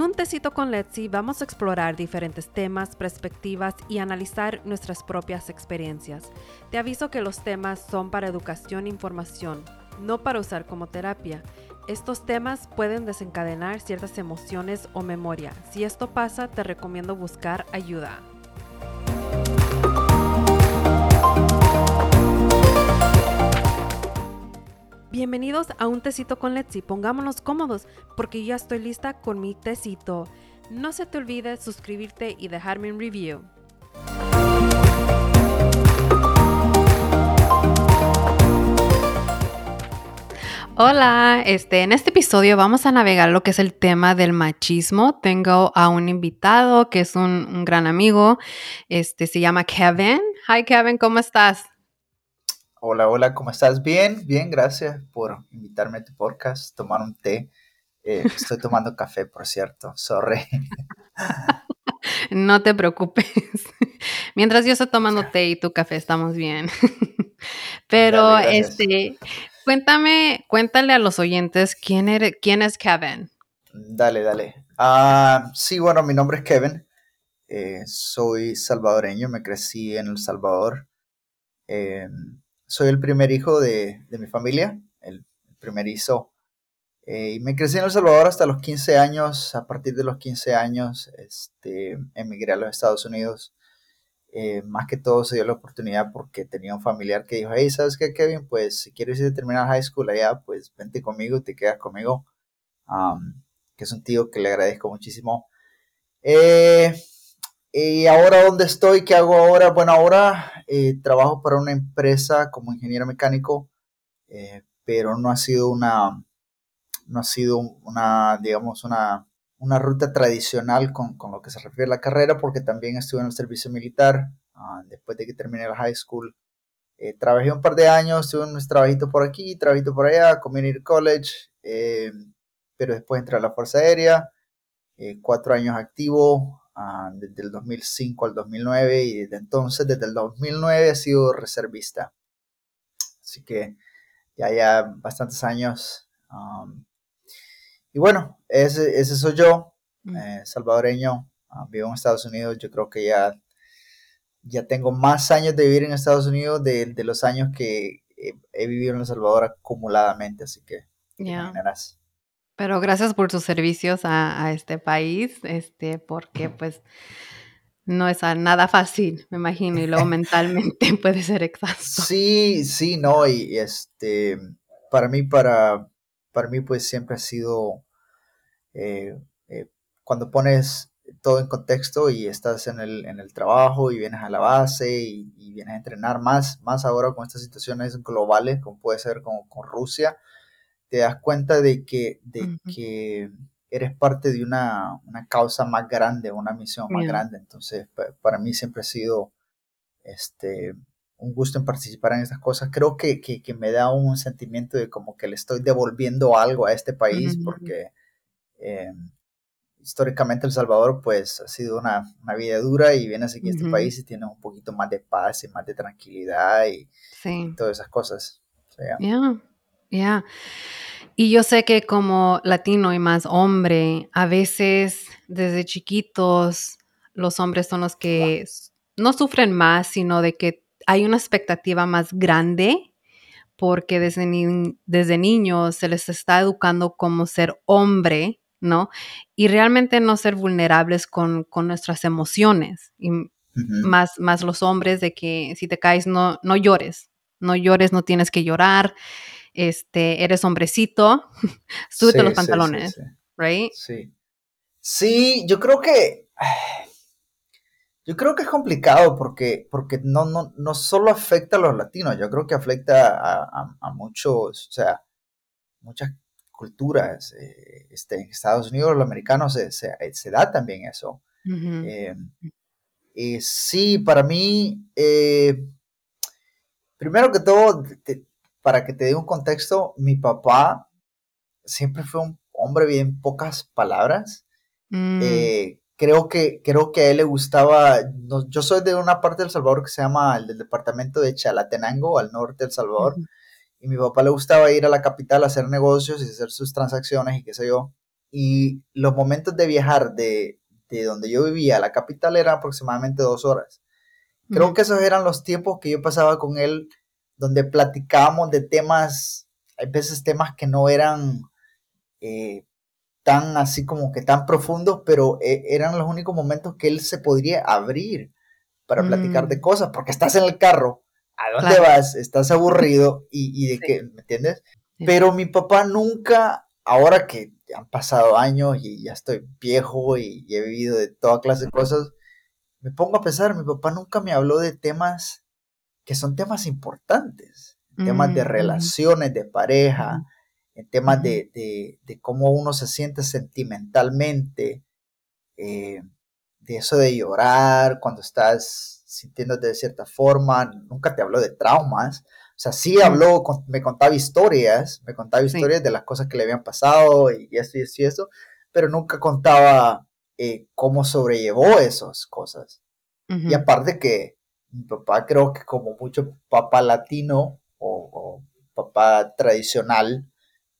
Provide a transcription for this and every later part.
un tecito con Letzi vamos a explorar diferentes temas, perspectivas y analizar nuestras propias experiencias. Te aviso que los temas son para educación e información, no para usar como terapia. Estos temas pueden desencadenar ciertas emociones o memoria. Si esto pasa, te recomiendo buscar ayuda. Bienvenidos a un tecito con Letzi. Pongámonos cómodos porque ya estoy lista con mi tecito. No se te olvide suscribirte y dejarme un review. Hola, este, en este episodio vamos a navegar lo que es el tema del machismo. Tengo a un invitado que es un, un gran amigo, este, se llama Kevin. Hi Kevin, ¿cómo estás? Hola, hola, ¿cómo estás? Bien, bien, gracias por invitarme a tu podcast, tomar un té. Eh, estoy tomando café, por cierto, sorry. no te preocupes. Mientras yo estoy tomando té y tu café, estamos bien. Pero, este, cuéntame, cuéntale a los oyentes quién, eres, quién es Kevin. Dale, dale. Ah, sí, bueno, mi nombre es Kevin. Eh, soy salvadoreño, me crecí en El Salvador. Eh, soy el primer hijo de, mi familia, el, primerizo. Eh, y me crecí en El Salvador hasta los 15 años. A partir de los 15 años, este, emigré a los Estados Unidos. Eh, más que todo se dio la oportunidad porque tenía un familiar que dijo, hey, ¿sabes qué, Kevin? Pues si quieres ir a terminar high school allá, pues vente conmigo y te quedas conmigo. que es un tío que le agradezco muchísimo. Eh, y ahora, ¿dónde estoy? ¿Qué hago ahora? Bueno, ahora eh, trabajo para una empresa como ingeniero mecánico, eh, pero no ha sido una, no ha sido una, digamos, una, una ruta tradicional con, con, lo que se refiere a la carrera, porque también estuve en el servicio militar. Ah, después de que terminé la high school, eh, trabajé un par de años, tuve un trabajito por aquí, trabajito por allá, community college, pero después entré a la Fuerza Aérea, cuatro años activo, Ah, desde el 2005 al 2009 y desde entonces, desde el 2009 he sido reservista. Así que ya ya bastantes años. y bueno, ese, ese soy yo, mm. eh, salvadoreño, ah, vivo en Estados Unidos, yo creo que ya, ya tengo más años de vivir en Estados Unidos de, de los años que he, vivido en El Salvador acumuladamente, así que yeah. Pero gracias por tus servicios a, este país, este, porque pues no es nada fácil, me imagino, y luego mentalmente puede ser exhausto. Sí, sí, no, y, este, para mí, para, para mí pues siempre ha sido, eh, eh, cuando pones todo en contexto y estás en el, en el trabajo y vienes a la base y, vienes a entrenar más, más ahora con estas situaciones globales, como puede ser con, con Rusia, te das cuenta de que, de que eres parte de una, causa más grande, una misión más grande. Entonces, para mí siempre ha sido este, un gusto en participar en estas cosas. Creo que, me da un sentimiento de como que le estoy devolviendo algo a este país, porque eh, históricamente El Salvador pues ha sido una, vida dura y vienes aquí a este país y tienes un poquito más de paz y más de tranquilidad y, todas esas cosas. Ya. Y yo sé que como latino y más hombre, a veces desde chiquitos los hombres son los que no sufren más, sino de que hay una expectativa más grande porque desde, desde niños se les está educando como ser hombre, ¿no? Y realmente no ser vulnerables con, nuestras emociones. Y más, más los hombres de que si te caes no, no llores, no llores, no tienes que llorar este, eres hombrecito, súbete los pantalones, sí, right? Sí. Sí, yo creo que yo creo que es complicado porque, porque no, no, no solo afecta a los latinos, yo creo que afecta a, muchos, o sea, muchas culturas. Eh, este, en Estados Unidos, los americanos se, se, da también eso. Eh, y sí, para mí, eh, primero que todo, para que te dé un contexto, mi papá siempre fue un hombre bien pocas palabras. Mm. Eh, creo, que, creo que a él le gustaba, yo soy de una parte del Salvador que se llama el del departamento de Chalatenango, al norte del Salvador, y mi papá le gustaba ir a la capital a hacer negocios y hacer sus transacciones y qué sé yo. y los momentos de viajar de, de donde yo vivía a la capital eran aproximadamente dos horas. Creo que esos eran los tiempos que yo pasaba con él, donde platicábamos de temas, hay veces temas que no eran eh, tan así como que tan profundos, pero eh, eran los únicos momentos que él se podría abrir para platicar de mm. cosas, porque estás en el carro, ¿a dónde vas? Estás aburrido y, de qué, ¿me entiendes? Pero mi papá nunca, ahora que han pasado años y ya estoy viejo y, he vivido de toda clase de cosas, me pongo a pensar, mi papá nunca me habló de temas que son temas importantes, temas de mm, relaciones, de pareja, en temas de, de, cómo uno se siente sentimentalmente, eh, de eso de llorar cuando estás sintiéndote de cierta forma, nunca te habló de traumas, o sea, sí habló, me contaba historias, me contaba historias de las cosas que le habían pasado y esto y eso y eso, pero nunca contaba eh, cómo sobrellevó esas cosas. Y aparte que mi papá creo que como mucho papá latino o, papá tradicional,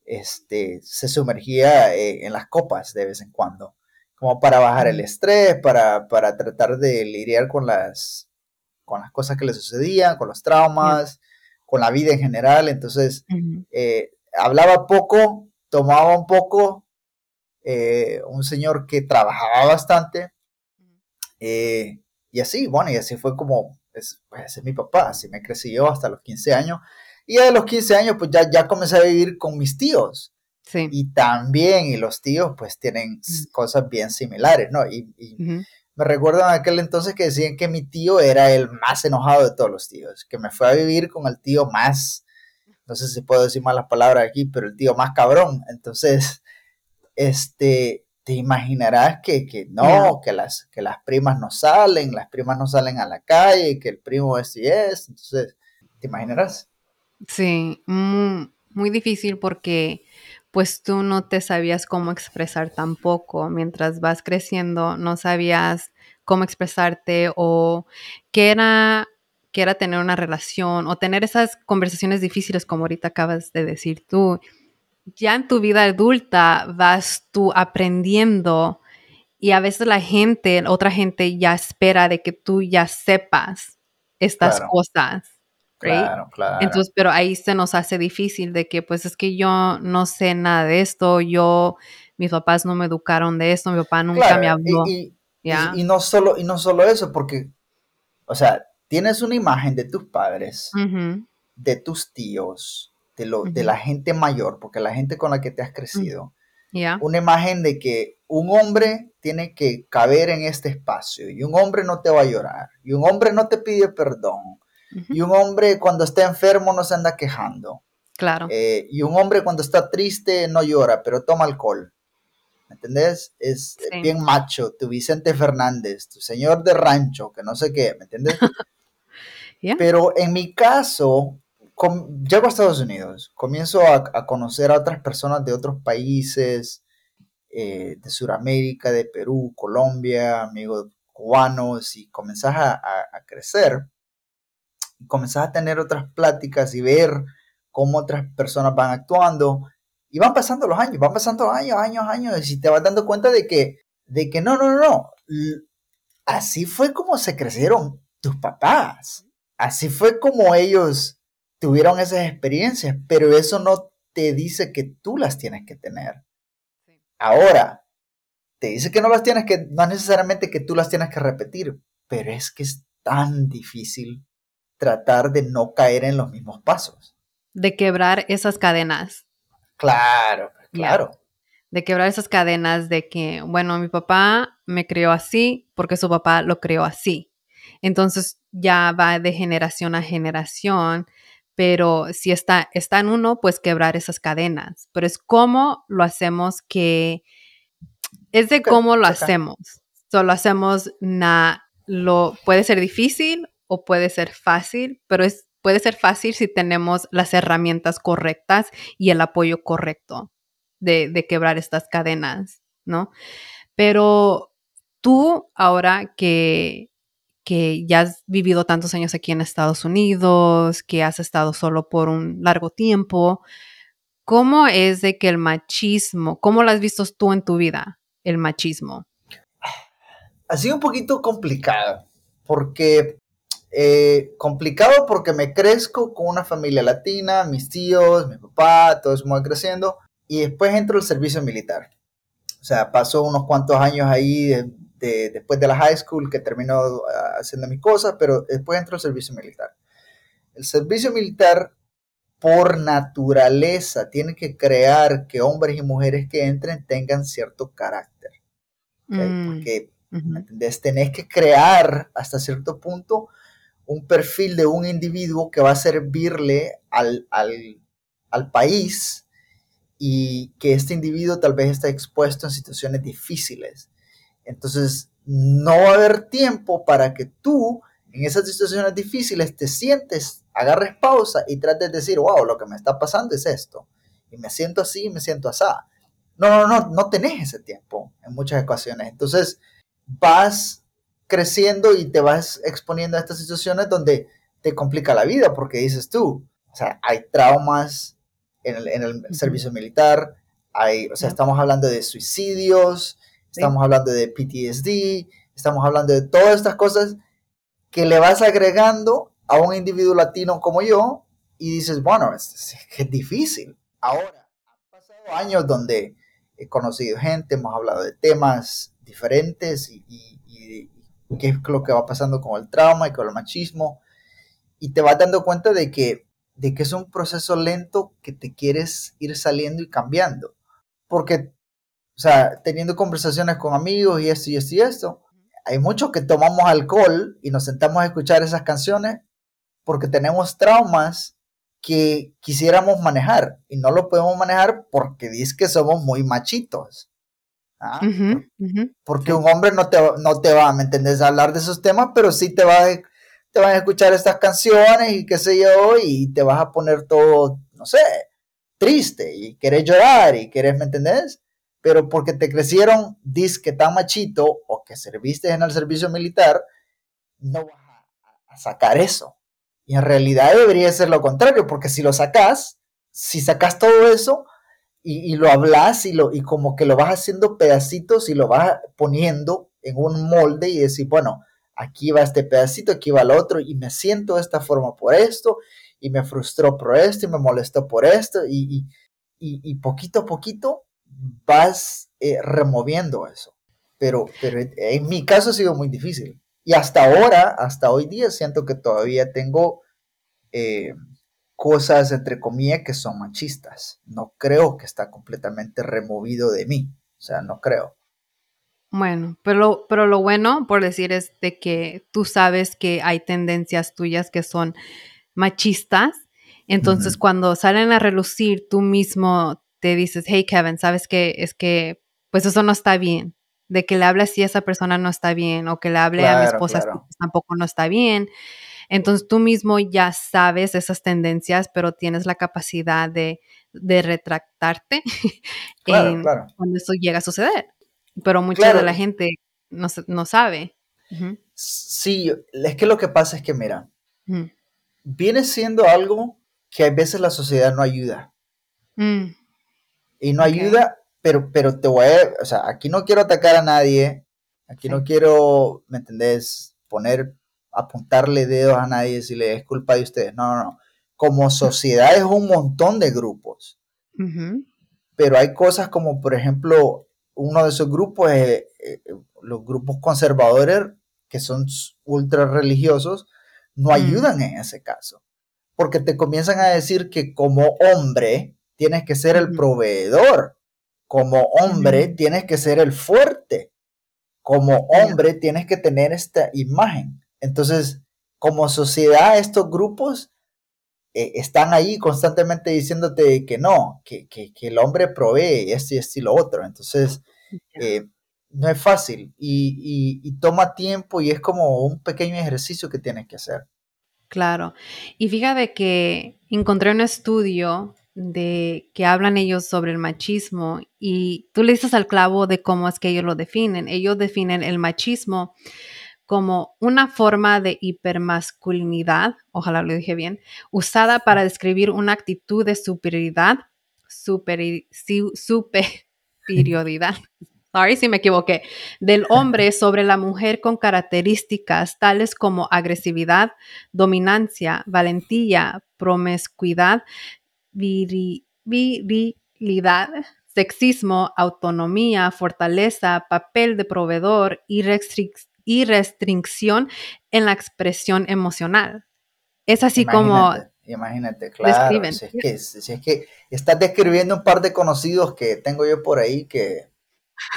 este, se sumergía eh, en las copas de vez en cuando, como para bajar el estrés, para, para tratar de lidiar con las, con las cosas que le sucedían, con los traumas con la vida en general, entonces eh, hablaba poco, tomaba un poco, eh, un señor que trabajaba bastante, y así, bueno, y así fue como, es, pues ese es mi papá, así me crecí yo hasta los 15 años, y a los 15 años pues ya, ya comencé a vivir con mis tíos, sí. y también, y los tíos pues tienen cosas bien similares, ¿no? Y, me recuerdo en aquel entonces que decían que mi tío era el más enojado de todos los tíos, que me fue a vivir con el tío más, no sé si puedo decir malas palabras aquí, pero el tío más cabrón. Entonces, este, te imaginarás que, que no, que, las, que las primas no salen, las primas no salen a la calle, que el primo es y es. Entonces, ¿te imaginarás? Sí, muy, muy difícil porque pues tú no te sabías cómo expresar tampoco. Mientras vas creciendo, no sabías cómo expresarte o qué era, qué era tener una relación o tener esas conversaciones difíciles como ahorita acabas de decir tú. Ya en tu vida adulta vas tú aprendiendo y a veces la gente, otra gente ya espera de que tú ya sepas estas cosas Claro, claro. Entonces, pero ahí se nos hace difícil de que, pues es que yo no sé nada de esto, yo, mis papás no me educaron de esto, mi papá nunca me habló. Y, y, no solo, y no solo eso, porque, o sea, tienes una imagen de tus padres, de tus tíos, de, lo, de la gente mayor, porque la gente con la que te has crecido, una imagen de que un hombre tiene que caber en este espacio y un hombre no te va a llorar y un hombre no te pide perdón y un hombre cuando está enfermo no se anda quejando. Claro. Eh, y un hombre cuando está triste no llora, pero toma alcohol. ¿Me entendés? Es bien macho, tu Vicente Fernández, tu señor de rancho, que no sé qué, ¿me entiendes? Pero en mi caso, llego a Estados Unidos, comienzo a, conocer a otras personas de otros países, eh, de Sudamérica, de Perú, Colombia, amigos cubanos, y comenzás a crecer comenzás a tener otras pláticas y ver cómo otras personas van actuando. Y van pasando los años, van pasando años, años, años, y te vas dando cuenta de que, de que no, no, no, no. Así fue como se crecieron tus papás. Así fue como ellos tuvieron esas experiencias, pero eso no te dice que tú las tienes que tener. Ahora, te dice que no las tienes que, no necesariamente que tú las tienes que repetir, pero es que es tan difícil tratar de no caer en los mismos pasos. De quebrar esas cadenas. Claro, claro. De quebrar esas cadenas de que, bueno, mi papá me crió así porque su papá lo crió así. Entonces ya va de generación a generación, pero si está, está en uno, pues quebrar esas cadenas. Pero es cómo lo hacemos que, es de cómo lo hacemos. Solo hacemos, na, lo, puede ser difícil o puede ser fácil, pero es, puede ser fácil si tenemos las herramientas correctas y el apoyo correcto de, quebrar estas cadenas, ¿no? Pero tú ahora que, que ya has vivido tantos años aquí en Estados Unidos, que has estado solo por un largo tiempo, ¿cómo es de que el machismo, cómo lo has visto tú en tu vida, el machismo? Ha sido un poquito complicado, porque eh, complicado porque me crezco con una familia latina, mis tíos, mi papá, todos muy creciendo, y después entro al servicio militar. O sea, paso unos cuantos años ahí después de la high school que termino ah, haciendo mis cosas, pero después entro al servicio militar. El servicio militar, por naturaleza, tiene que crear que hombres y mujeres que entren tengan cierto carácter. Mm, porque, Tenés que crear hasta cierto punto un perfil de un individuo que va a servirle al, al país y que este individuo tal vez está expuesto en situaciones difíciles. Entonces, no va a haber tiempo para que tú en esas situaciones difíciles te sientes, agarres pausa y trates de decir, wow, lo que me está pasando es esto. Y me siento así, me siento así. No, no, no, no tenés ese tiempo en muchas ocasiones. Entonces, vas creciendo y te vas exponiendo a estas situaciones donde te complica la vida porque dices tú, o sea, hay traumas en el, servicio militar, hay, o sea, estamos hablando de suicidios, estamos hablando de PTSD, estamos hablando de todas estas cosas que le vas agregando a un individuo latino como yo y dices, bueno, es, es difícil. Ahora, han pasado años donde he conocido gente, hemos hablado de temas diferentes y, qué es lo que va pasando con el trauma y con el machismo. Y te vas dando cuenta de que, de que es un proceso lento que te quieres ir saliendo y cambiando. Porque, o sea, teniendo conversaciones con amigos y esto y esto y esto, hay muchos que tomamos alcohol y nos sentamos a escuchar esas canciones porque tenemos traumas que quisiéramos manejar y no lo podemos manejar porque dice que somos muy machitos. ¿Ah? Porque un hombre no te, no te va, ¿me entendés? A hablar de esos temas, pero sí te va, te van a escuchar estas canciones y qué sé yo, y te vas a poner todo, no sé, triste y querés llorar y querés, ¿me entendés? Pero porque te crecieron disque tan machito o que serviste en el servicio militar, no vas a, sacar eso. Y en realidad debería ser lo contrario, porque si lo sacas, si sacas todo eso, y, lo hablas y, lo, y como que lo vas haciendo pedacitos y lo vas poniendo en un molde y decir, bueno, aquí va este pedacito, aquí va el otro y me siento de esta forma por esto y me frustró por esto y me molestó por esto y, y, poquito a poquito vas eh, removiendo eso. Pero, pero en mi caso ha sido muy difícil. Y hasta ahora, hasta hoy día, siento que todavía tengo eh, cosas, entre comillas, que son machistas. No creo que está completamente removido de mí. O sea, no creo. Bueno, pero, pero lo bueno, por decir, es de que tú sabes que hay tendencias tuyas que son machistas. Entonces, cuando salen a relucir, tú mismo te dices, hey, Kevin, ¿sabes qué? Es que, pues eso no está bien. De que le hable así a esa persona no está bien, o que le hable a mi esposa tampoco no está bien. Entonces tú mismo ya sabes esas tendencias, pero tienes la capacidad de, retractarte cuando eso llega a suceder. Pero mucha de la gente no, sabe. Sí, es que lo que pasa es que, mira, viene siendo algo que a veces la sociedad no ayuda. Mm. Y no ayuda, pero, pero te voy a, o sea, aquí no quiero atacar a nadie, aquí no quiero, ¿me entendés? Poner apuntarle dedos a nadie y decirle es culpa de ustedes. No, no, no. Como sociedad es un montón de grupos. Pero hay cosas como, por ejemplo, uno de esos grupos es eh, los grupos conservadores que son ultra religiosos, no mm. ayudan en ese caso. Porque te comienzan a decir que como hombre tienes que ser el proveedor. Como hombre tienes que ser el fuerte. Como hombre tienes que tener esta imagen. Entonces, como sociedad, estos grupos eh, están ahí constantemente diciéndote que no, que, el hombre provee esto y esto y lo otro. Entonces, eh, no es fácil y, toma tiempo y es como un pequeño ejercicio que tienes que hacer. Claro. Y fíjate que encontré un estudio de que hablan ellos sobre el machismo y tú le dices al clavo de cómo es que ellos lo definen. Ellos definen el machismo como una forma de hipermasculinidad, ojalá lo dije bien, usada para describir una actitud de superioridad super, superioridad. Sorry si me equivoqué. Del hombre sobre la mujer con características tales como agresividad, dominancia, valentía, promiscuidad, virilidad, sexismo, autonomía, fortaleza, papel de proveedor y, y restricción en la expresión emocional. Es así como Imagínate, claro. Si es, que, si es que estás describiendo un par de conocidos que tengo yo por ahí que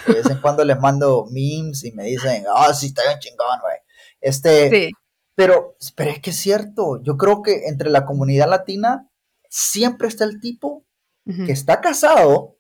de vez en cuando les mando memes y me dicen, ah, sí, está bien chingón, güey. Este, pero, pero es que es cierto, yo creo que entre la comunidad latina siempre está el tipo que está casado,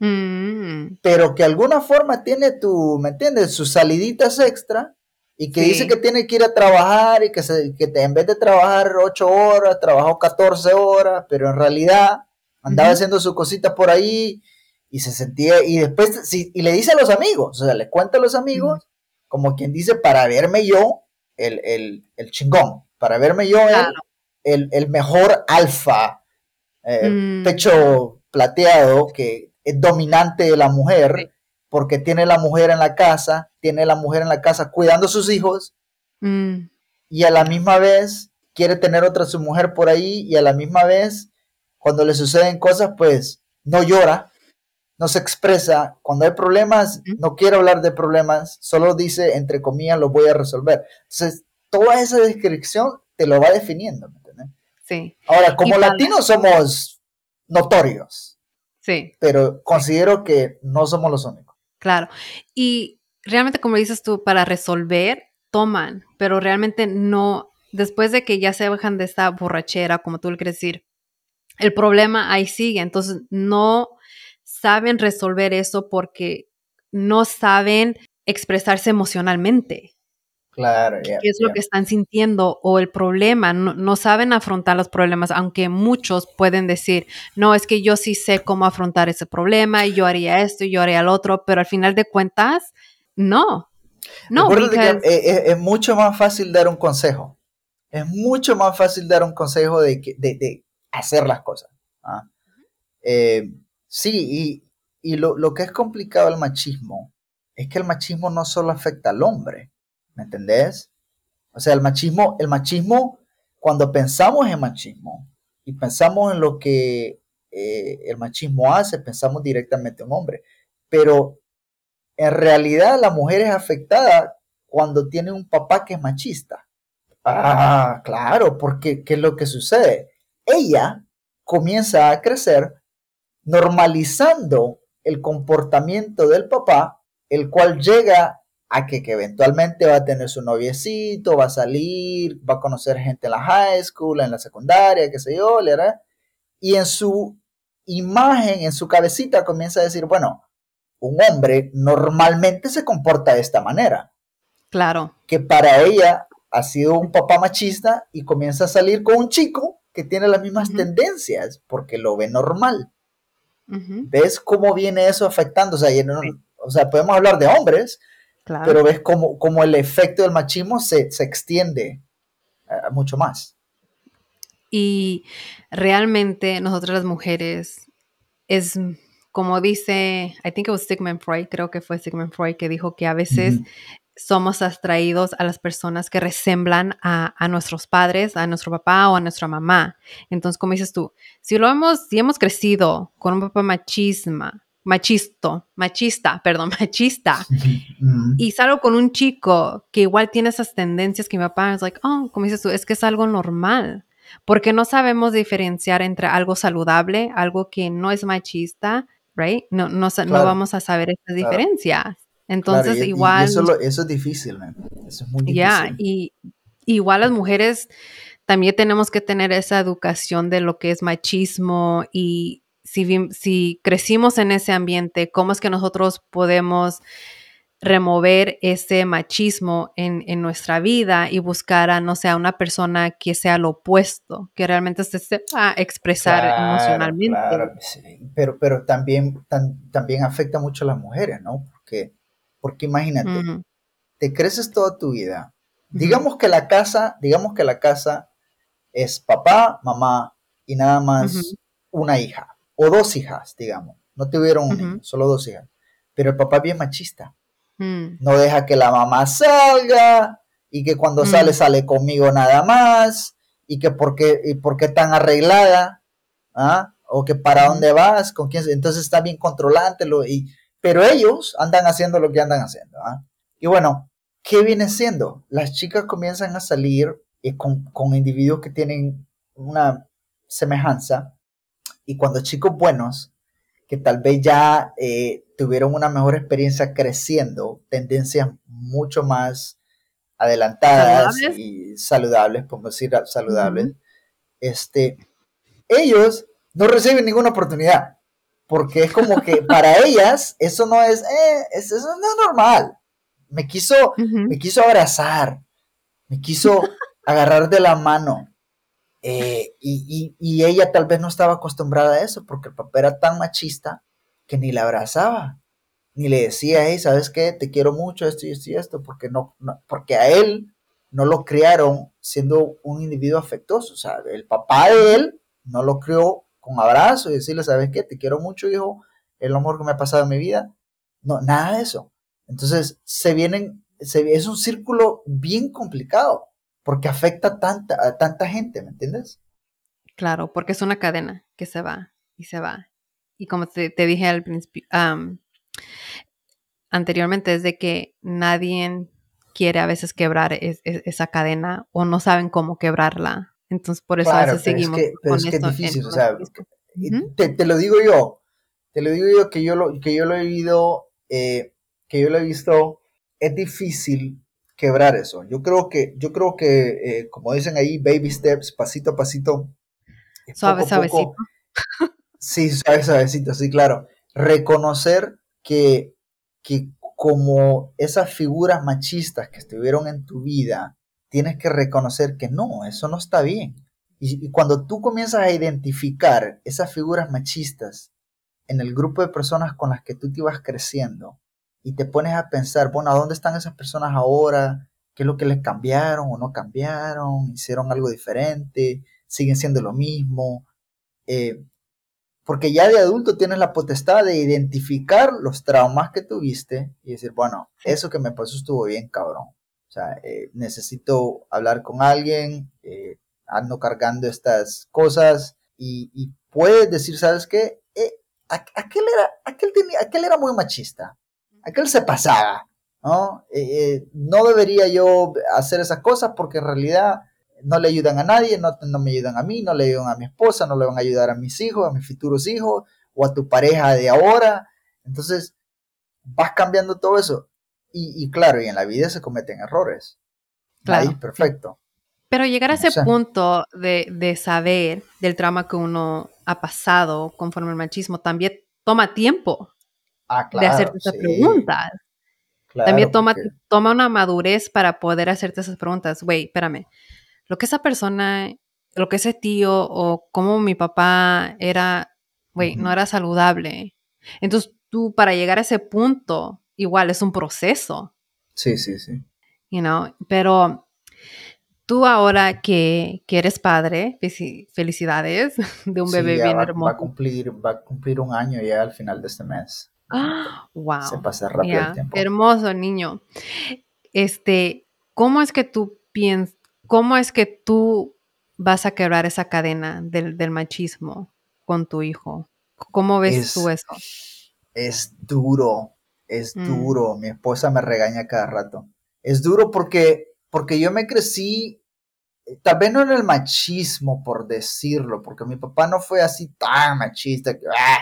mm. pero que de alguna forma tiene tu, ¿me entiendes? Sus saliditas extra y que dice que tiene que ir a trabajar y que, se, que en vez de trabajar ocho horas, trabajó 14 horas, pero en realidad andaba haciendo su cosita por ahí y se sentía, y después, y le dice a los amigos, o sea, le cuenta a los amigos, como quien dice, para verme yo el, el, chingón, para verme yo el, el, mejor alfa, eh, mm. pecho plateado, que es dominante de la mujer porque tiene la mujer en la casa, tiene la mujer en la casa cuidando a sus hijos mm. y a la misma vez quiere tener otra su mujer por ahí y a la misma vez cuando le suceden cosas pues no llora, no se expresa, cuando hay problemas no quiere hablar de problemas, solo dice entre comillas lo voy a resolver. Entonces toda esa descripción te lo va definiendo. Sí. Ahora, como latinos somos notorios. Sí. Pero considero que no somos los únicos. Claro. Y realmente, como dices tú, para resolver, toman, pero realmente no, después de que ya se bajan de esta borrachera, como tú le quieres decir, el problema ahí sigue. Entonces, no saben resolver eso porque no saben expresarse emocionalmente. Claro, ¿Qué es lo que están sintiendo? O el problema, no, saben afrontar los problemas, aunque muchos pueden decir, no, es que yo sí sé cómo afrontar ese problema y yo haría esto y yo haría el otro, pero al final de cuentas, no. No, eh, eh, es, mucho más fácil dar un consejo. Es mucho más fácil dar un consejo de, de, hacer las cosas. ¿ah? Eh, sí, y, y lo, lo que es complicado el machismo es que el machismo no solo afecta al hombre, ¿Me entendés? O sea, el machismo, el machismo, cuando pensamos en machismo y pensamos en lo que eh, el machismo hace, pensamos directamente en hombre. Pero en realidad la mujer es afectada cuando tiene un papá que es machista. Ah, claro, porque ¿qué es lo que sucede? Ella comienza a crecer normalizando el comportamiento del papá, el cual llega a que, eventualmente va a tener su noviecito, va a salir, va a conocer gente en la high school, en la secundaria, qué sé yo, ¿verdad? Y en su imagen, en su cabecita comienza a decir, bueno, un hombre normalmente se comporta de esta manera. Claro. Que para ella ha sido un papá machista y comienza a salir con un chico que tiene las mismas tendencias porque lo ve normal. ¿Ves cómo viene eso afectando? O sea, o sea, podemos hablar de hombres, pero ves cómo, el efecto del machismo se, extiende eh, mucho más. Y realmente nosotras las mujeres es como dice, I think it was Sigmund Freud, creo que fue Sigmund Freud que dijo que a veces somos atraídos a las personas que resemblan a, a, nuestros padres, a nuestro papá o a nuestra mamá. Entonces, como dices tú, si lo hemos, si hemos crecido con un papá machismo, machisto, machista, perdón, machista, y salgo con un chico que igual tiene esas tendencias que mi papá es like, oh, como dices tú, es que es algo normal, porque no sabemos diferenciar entre algo saludable, algo que no es machista, right? No, no, no vamos a saber estas diferencias. Entonces, igual... eso, es difícil, eso es muy difícil. Ya, y igual las mujeres también tenemos que tener esa educación de lo que es machismo y si, crecimos en ese ambiente, ¿cómo es que nosotros podemos remover ese machismo en, nuestra vida y buscar a, no sé, a una persona que sea lo opuesto, que realmente se sepa expresar emocionalmente. Claro, pero, pero también, también afecta mucho a las mujeres, ¿no? Porque, porque imagínate, te creces toda tu vida. Digamos que la casa, digamos que la casa es papá, mamá y nada más una hija. O dos hijas, digamos. No tuvieron un niño, solo dos hijas. Pero el papá es bien machista. Mm. No deja que la mamá salga y que cuando Mm. sale sale conmigo nada más y que por qué, y por qué tan arreglada, ¿ah? O que para dónde vas, con quién, entonces está bien controlante, lo, y, pero ellos andan haciendo lo que andan haciendo, ¿ah? Y bueno, ¿qué viene siendo? Las chicas comienzan a salir eh, con, con individuos que tienen una semejanza y cuando chicos buenos que tal vez ya eh, tuvieron una mejor experiencia creciendo, tendencias mucho más adelantadas ¿Saludables? y saludables, podemos decir saludables, este, ellos no reciben ninguna oportunidad, porque es como que para ellas eso no es, eh, eso no es normal. Me quiso, me quiso abrazar, me quiso agarrar de la mano. Eh, y, ella tal vez no estaba acostumbrada a eso porque el papá era tan machista que ni la abrazaba, ni le decía, hey, ¿sabes qué? Te quiero mucho, esto y esto y esto, porque, no, no- porque a él no lo criaron siendo un individuo afectuoso. O sea, el papá de él no lo crió con abrazo y decirle, ¿sabes qué? Te quiero mucho, hijo, el amor que me ha pasado en mi vida. No, nada de eso. Entonces, se vienen, se, es un círculo bien complicado porque afecta a tanta, a tanta gente, ¿me entiendes? Claro, porque es una cadena que se va y se va. Y como te, te dije al principio, am, anteriormente, es de que nadie quiere a veces quebrar es- es- esa cadena o no saben cómo quebrarla. Entonces, por eso a Claro, veces pero es seguimos que, pero con es que es esto en- difícil, o sea, Ujú. te, te lo digo yo, te lo digo yo que yo lo, que yo lo he vivido, eh, que yo lo he visto, es difícil quebrar eso. Yo creo que, yo creo que, eh, como dicen ahí, baby steps, pasito a pasito, es Suave, poco- suavecito. Sí, suave, suavecito, sí, claro. Reconocer que, que como esas figuras machistas que estuvieron en tu vida, tienes que reconocer que no, eso no está bien. Y, y cuando tú comienzas a identificar esas figuras machistas en el grupo de personas con las que tú te ibas creciendo y te pones a pensar, bueno, ¿a dónde están esas personas ahora? ¿Qué es lo que les cambiaron o no cambiaron? ¿Hicieron algo diferente? ¿Siguen siendo lo mismo? Eh, porque ya de adulto tienes la potestad de identificar los traumas que tuviste y decir, bueno, eso que me pasó estuvo bien, cabrón. O sea, eh, necesito hablar con alguien, eh, ando cargando estas cosas y, y puedes decir, ¿sabes qué? Eh, aqu- aquel, era, aquel, tenía, aquel era muy machista, aquel se pasaba, ¿no? Eh, eh, no debería yo hacer esas cosas porque en realidad no le ayudan a nadie, no, no me ayudan a mí, no le ayudan a mi esposa, no le van a ayudar a mis hijos, a mis futuros hijos o a tu pareja de ahora. Entonces, vas cambiando todo eso. Y, y claro, y en la vida se cometen errores. Claro, Nadie es perfecto. Pero llegar a O ese sea. punto de, de saber del trauma que uno ha pasado conforme al machismo también toma tiempo Ah, de hacerte esas sí, preguntas. claro, también toma, porque- toma una madurez para poder hacerte esas preguntas. Güey, espérame. Lo que esa persona, lo que ese tío o cómo mi papá era, güey, no era saludable. Entonces tú para llegar a ese punto, igual es un proceso, Sí, sí, sí. you know. Pero tú ahora que, que eres padre, felici- felicidades de un Sí, bebé bien va, va a hermoso. cumplir, va a cumplir un año ya al final de este mes. Ah, wow. Se pasa rápido el tiempo. Hermoso niño. Este, ¿cómo es que tú piensas, cómo es que tú vas a quebrar esa cadena del, del machismo con tu hijo? ¿Cómo ves Es- tú eso? Es duro, es Mm. duro. Mi esposa me regaña cada rato. Es duro porque, porque yo me crecí, eh, tal vez no en el machismo, por decirlo, porque mi papá no fue así tan machista, que, ¡ah!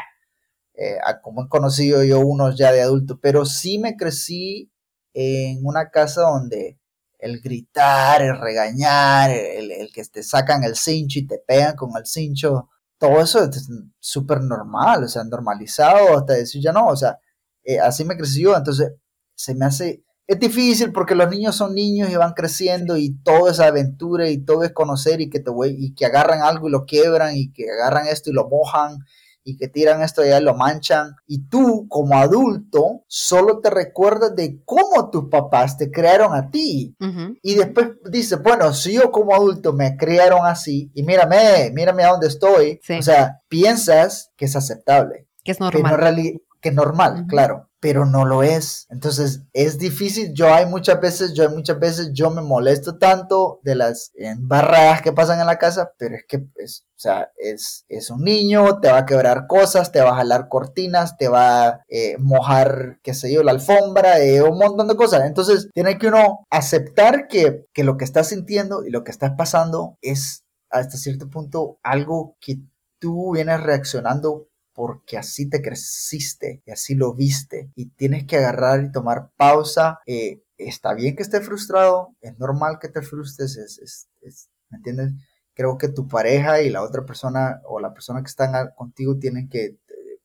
Eh, como he conocido yo unos ya de adulto, pero sí me crecí en una casa donde el gritar, el regañar, el, el que te sacan el cincho y te pegan con el cincho, todo eso es súper normal, o sea, normalizado, hasta decir ya no, o sea, eh, así me crecí yo, entonces se me hace, es difícil porque los niños son niños y van creciendo y todo es aventura y todo es conocer y que te y que agarran algo y lo quiebran y que agarran esto y lo mojan y que tiran esto allá y lo manchan. Y tú, como adulto, solo te recuerdas de cómo tus papás te crearon a ti. Y después dices, bueno, si yo como adulto me criaron así, y mírame, mírame a dónde estoy. O sea, piensas que es aceptable. Que es normal. Que, es normal, claro pero no lo es. Entonces es difícil. Yo hay muchas veces, yo hay muchas veces, yo me molesto tanto de las embarradas que pasan en la casa, pero es que es, o sea, es, es un niño, te va a quebrar cosas, te va a jalar cortinas, te va a eh, mojar, qué sé yo, la alfombra, eh, un montón de cosas. Entonces tiene que uno aceptar que, que lo que estás sintiendo y lo que estás pasando es hasta cierto punto algo que tú vienes reaccionando porque así te creciste y así lo viste y tienes que agarrar y tomar pausa. Eh, está bien que estés frustrado, es normal que te frustres, es, ¿me entiendes? Creo que tu pareja y la otra persona o la persona que está contigo tienen que, eh,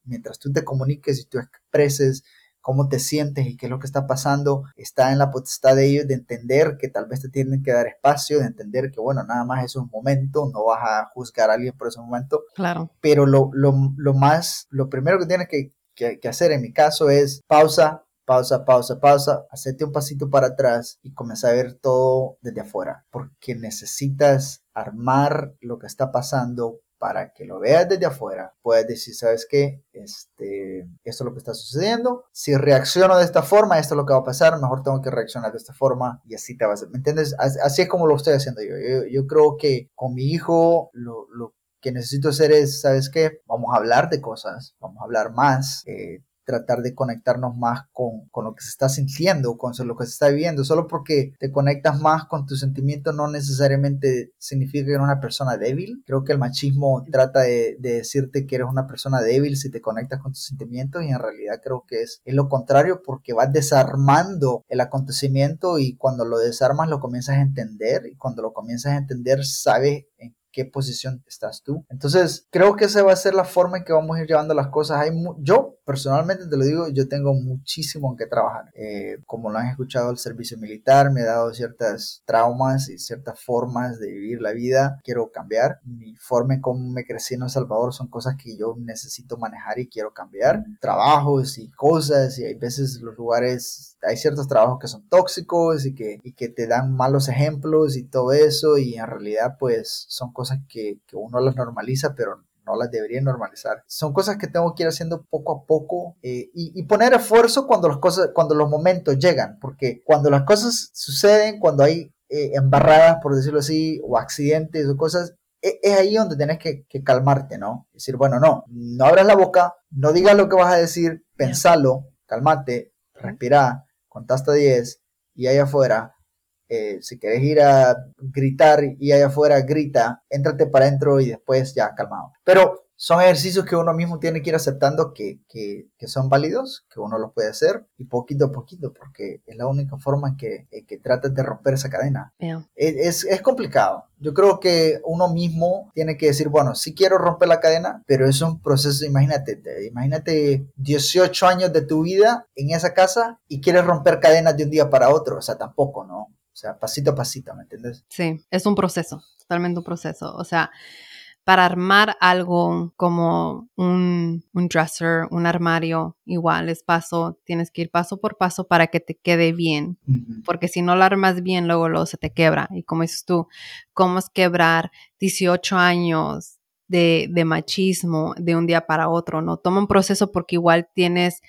mientras tú te comuniques y tú expreses cómo te sientes y qué es lo que está pasando, está en la potestad de ellos de entender que tal vez te tienen que dar espacio, de entender que, bueno, nada más es un momento, no vas a juzgar a alguien por ese momento. Claro. Pero lo, lo, lo más, lo primero que tienes que, que, que hacer en mi caso es pausa, pausa, pausa, pausa, hacerte un pasito para atrás y comienza a ver todo desde afuera, porque necesitas armar lo que está pasando para que lo veas desde afuera, puedes decir, ¿sabes qué? Este, esto es lo que está sucediendo. Si reacciono de esta forma, esto es lo que va a pasar, mejor tengo que reaccionar de esta forma y así te vas. ¿Me entiendes? Así es como lo estoy haciendo yo. Yo, creo que con mi hijo lo, que necesito hacer es, ¿sabes qué? Vamos a hablar de cosas, vamos a hablar más. Eh, tratar de conectarnos más con, con, lo que se está sintiendo, con lo que se está viviendo. Solo porque te conectas más con tus sentimientos no necesariamente significa que eres una persona débil. Creo que el machismo trata de, decirte que eres una persona débil si te conectas con tus sentimientos y en realidad creo que es, es lo contrario porque vas desarmando el acontecimiento y cuando lo desarmas lo comienzas a entender y cuando lo comienzas a entender sabes en qué posición estás tú. Entonces, creo que esa va a ser la forma en que vamos a ir llevando las cosas. Hay yo, personalmente te lo digo, yo tengo muchísimo en que trabajar. Eh, como lo han escuchado, el servicio militar me ha dado ciertas traumas y ciertas formas de vivir la vida. Quiero cambiar. Mi forma en cómo me crecí en El Salvador son cosas que yo necesito manejar y quiero cambiar. Trabajos y cosas y hay veces los lugares hay ciertos trabajos que son tóxicos y que, y que te dan malos ejemplos y todo eso y en realidad pues son cosas que, que uno las normaliza pero no las debería normalizar. Son cosas que tengo que ir haciendo poco a poco eh, y, y, poner esfuerzo cuando las cosas, cuando los momentos llegan, porque cuando las cosas suceden, cuando hay eh, embarradas, por decirlo así, o accidentes o cosas, e, es, ahí donde tienes que, que, calmarte, ¿no? Decir, bueno, no, no abras la boca, no digas lo que vas a decir, pensalo, calmate, respira, conta hasta 10 y allá afuera, eh, si quieres ir a gritar y allá afuera grita, éntrate para adentro y después ya calmado. Pero son ejercicios que uno mismo tiene que ir aceptando que, que, que, son válidos, que uno los puede hacer y poquito a poquito, porque es la única forma en que, en que tratas de romper esa cadena. Es, es, complicado. Yo creo que uno mismo tiene que decir, bueno, sí quiero romper la cadena, pero es un proceso, imagínate, imagínate 18 años de tu vida en esa casa y quieres romper cadenas de un día para otro, o sea, tampoco, ¿no? O sea, pasito a pasito, ¿me entiendes? Sí, es un proceso, totalmente un proceso. O sea, para armar algo como un, un, dresser, un armario, igual es paso, tienes que ir paso por paso para que te quede bien, porque si no lo armas bien, luego, luego se te quebra. Y como dices tú, ¿cómo es quebrar 18 años de, de, machismo de un día para otro? No, toma un proceso porque igual tienes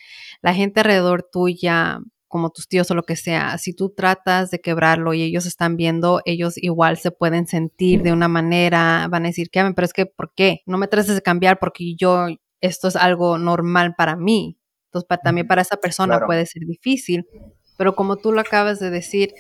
la gente alrededor tuya como tus tíos o lo que sea, si tú tratas de quebrarlo y ellos están viendo, ellos igual se pueden sentir de una manera, van a decir, Kevin, pero es que, ¿por qué? No me trates de cambiar porque yo, esto es algo normal para mí. Entonces, también para esa persona puede ser difícil, pero como tú lo acabas de decir,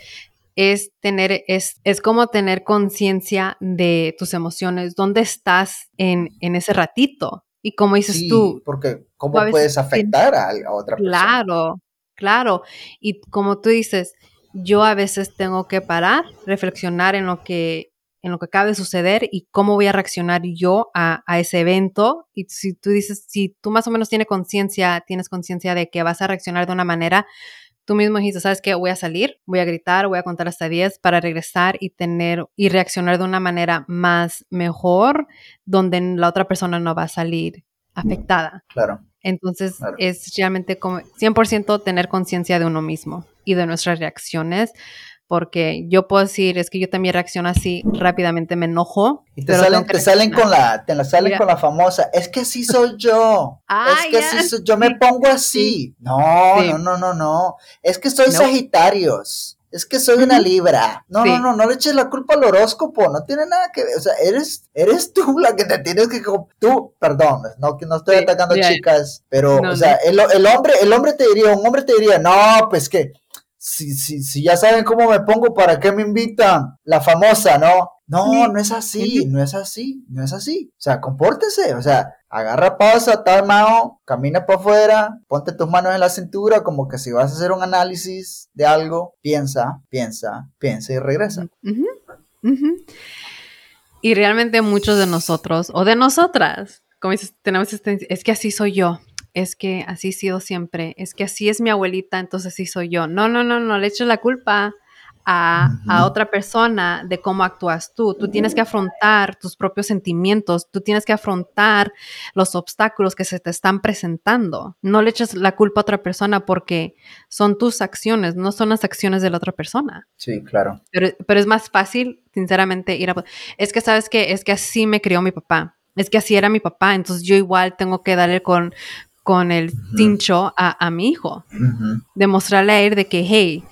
es tener, es, es como tener conciencia de tus emociones, dónde estás en, en ese ratito. Y como dices tú. Porque, ¿cómo puedes afectar a, a, otra persona? Claro, Claro, y como tú dices, yo a veces tengo que parar, reflexionar en lo que en lo que acaba de suceder y cómo voy a reaccionar yo a, ese evento. Y si tú dices, si tú más o menos tienes conciencia, tienes conciencia de que vas a reaccionar de una manera, tú mismo dijiste, ¿sabes qué? Voy a salir, voy a gritar, voy a contar hasta 10 para regresar y tener y reaccionar de una manera más mejor, donde la otra persona no va a salir afectada. Claro. Entonces es realmente como 100% tener conciencia de uno mismo y de nuestras reacciones, porque yo puedo decir, es que yo también reacciono así, rápidamente me enojo. Y te salen, te salen con la, te la salen con la famosa, es que así soy yo, es que así soy, yo me pongo así. No, no, no, no, no, es que soy Sagitarios. Es que soy una libra. No, no, no, no le eches la culpa al horóscopo, no tiene nada que ver. O sea, eres, eres tú la que te tienes que. Tú, perdón, no, no estoy atacando chicas, pero, o sea, el, el, hombre, el hombre te diría, un hombre te diría, no, pues que si, si, si ya saben cómo me pongo, ¿para qué me invitan? La famosa, ¿no? No, no es así, no es así, no es así. O sea, compórtese, o sea, agarra pausa, mano, camina para afuera, ponte tus manos en la cintura, como que si vas a hacer un análisis de algo, piensa, piensa, piensa y regresa. Y realmente muchos de nosotros, o de nosotras, como dices, tenemos este, es que así soy yo es que así he sido siempre, es que así es mi abuelita, entonces así soy yo. No, no, no, no le eches la culpa a, otra persona de cómo actúas tú. Tú tienes que afrontar tus propios sentimientos, tú tienes que afrontar los obstáculos que se te están presentando. No le eches la culpa a otra persona porque son tus acciones, no son las acciones de la otra persona. Sí, claro. Pero, pero es más fácil, sinceramente, ir a... Es que, ¿sabes que Es que así me crió mi papá es que así era mi papá, entonces yo igual tengo que darle con con el cincho a, mi hijo. Demostrarle a él de que, hey,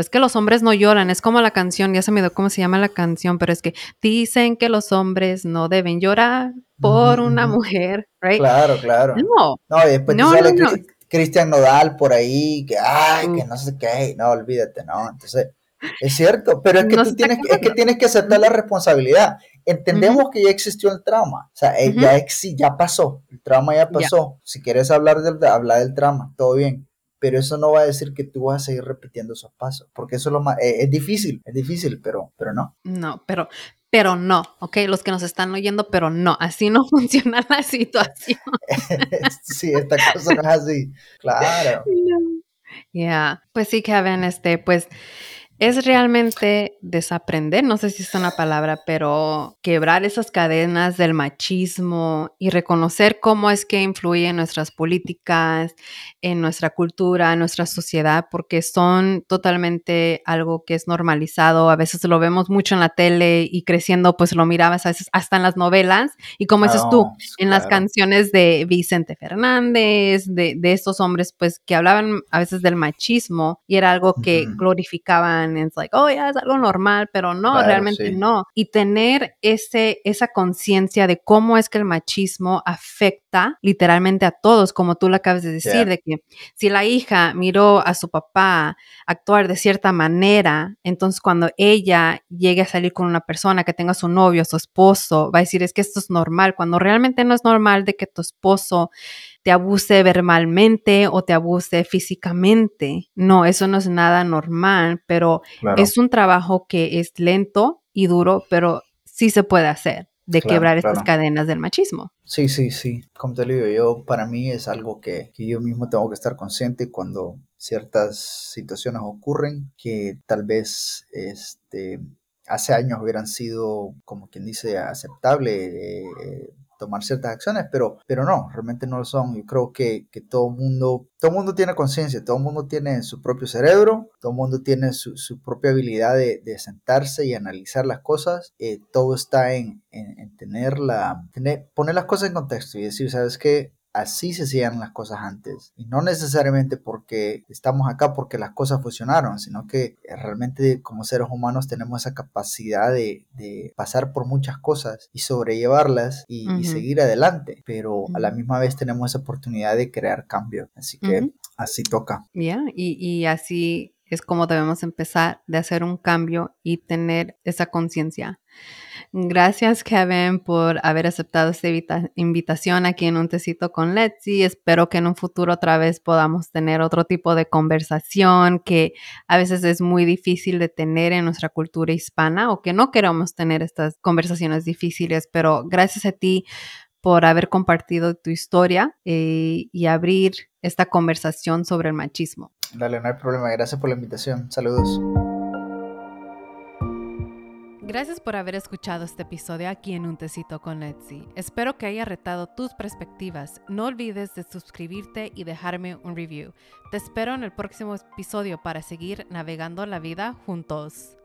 es que los hombres no lloran, es como la canción, ya se me dio cómo se llama la canción, pero es que dicen que los hombres no deben llorar por una mujer, right? Claro, claro. No. No, y después no, sale Cristian Nodal por ahí, que, ay, que no sé qué, no, olvídate, no. Entonces, es cierto, pero es que tú tienes, es que tienes que aceptar la responsabilidad entendemos que ya existió el trauma, o sea, eh, ya, ya pasó, el trauma ya pasó. Si quieres hablar del, hablar del trauma, todo bien, pero eso no va a decir que tú vas a seguir repitiendo esos pasos, porque eso es lo más, eh, es difícil, es difícil, pero, pero no. No, pero, pero no, ¿ok? Los que nos están oyendo, pero no, así no funciona la situación. sí, esta cosa no es así, claro. Ya, pues sí, Kevin, este, pues es realmente desaprender, no sé si es una palabra, pero quebrar esas cadenas del machismo y reconocer cómo es que influye en nuestras políticas, en nuestra cultura, en nuestra sociedad, porque son totalmente algo que es normalizado. A veces lo vemos mucho en la tele y creciendo, pues lo mirabas a veces hasta en las novelas y como dices tú, en las canciones de Vicente Fernández, de, de estos hombres, pues que hablaban a veces del machismo y era algo que glorificaban es like, oh, ya es algo normal, pero no, realmente no. Y tener ese, esa conciencia de cómo es que el machismo afecta literalmente a todos, como tú lo acabas de decir, de que si la hija miró a su papá actuar de cierta manera, entonces cuando ella llegue a salir con una persona que tenga su novio, su esposo, va a decir, es que esto es normal, cuando realmente no es normal de que tu esposo te abuse verbalmente o te abuse físicamente. No, eso no es nada normal, pero es un trabajo que es lento y duro, pero sí se puede hacer de quebrar estas cadenas del machismo. Sí, sí, sí. Como te digo, yo para mí es algo que, que, yo mismo tengo que estar consciente cuando ciertas situaciones ocurren que tal vez este, hace años hubieran sido, como quien dice, aceptable. Eh, tomar ciertas acciones, pero, pero no, realmente no lo son. Yo creo que, que todo mundo, todo mundo tiene conciencia, todo mundo tiene su propio cerebro, todo mundo tiene su, su propia habilidad de, de, sentarse y analizar las cosas. Eh, todo está en, en, en tener la, tener, poner las cosas en contexto y decir, ¿sabes qué? Así se hacían las cosas antes. Y no necesariamente porque estamos acá porque las cosas funcionaron, sino que realmente como seres humanos tenemos esa capacidad de, pasar por muchas cosas y sobrellevarlas y, seguir adelante. Pero a la misma vez tenemos esa oportunidad de crear cambio. Así que así toca. Y, y así es como debemos empezar de hacer un cambio y tener esa conciencia. Gracias, Kevin, por haber aceptado esta invitación aquí en Un Tecito con Letzi. Espero que en un futuro otra vez podamos tener otro tipo de conversación que a veces es muy difícil de tener en nuestra cultura hispana o que no queremos tener estas conversaciones difíciles, pero gracias a ti por haber compartido tu historia eh, y abrir esta conversación sobre el machismo. Dale, no hay problema. Gracias por la invitación. Saludos. Gracias por haber escuchado este episodio aquí en Un Tecito con Letzi. Espero que haya retado tus perspectivas. No olvides de suscribirte y dejarme un review. Te espero en el próximo episodio para seguir navegando la vida juntos.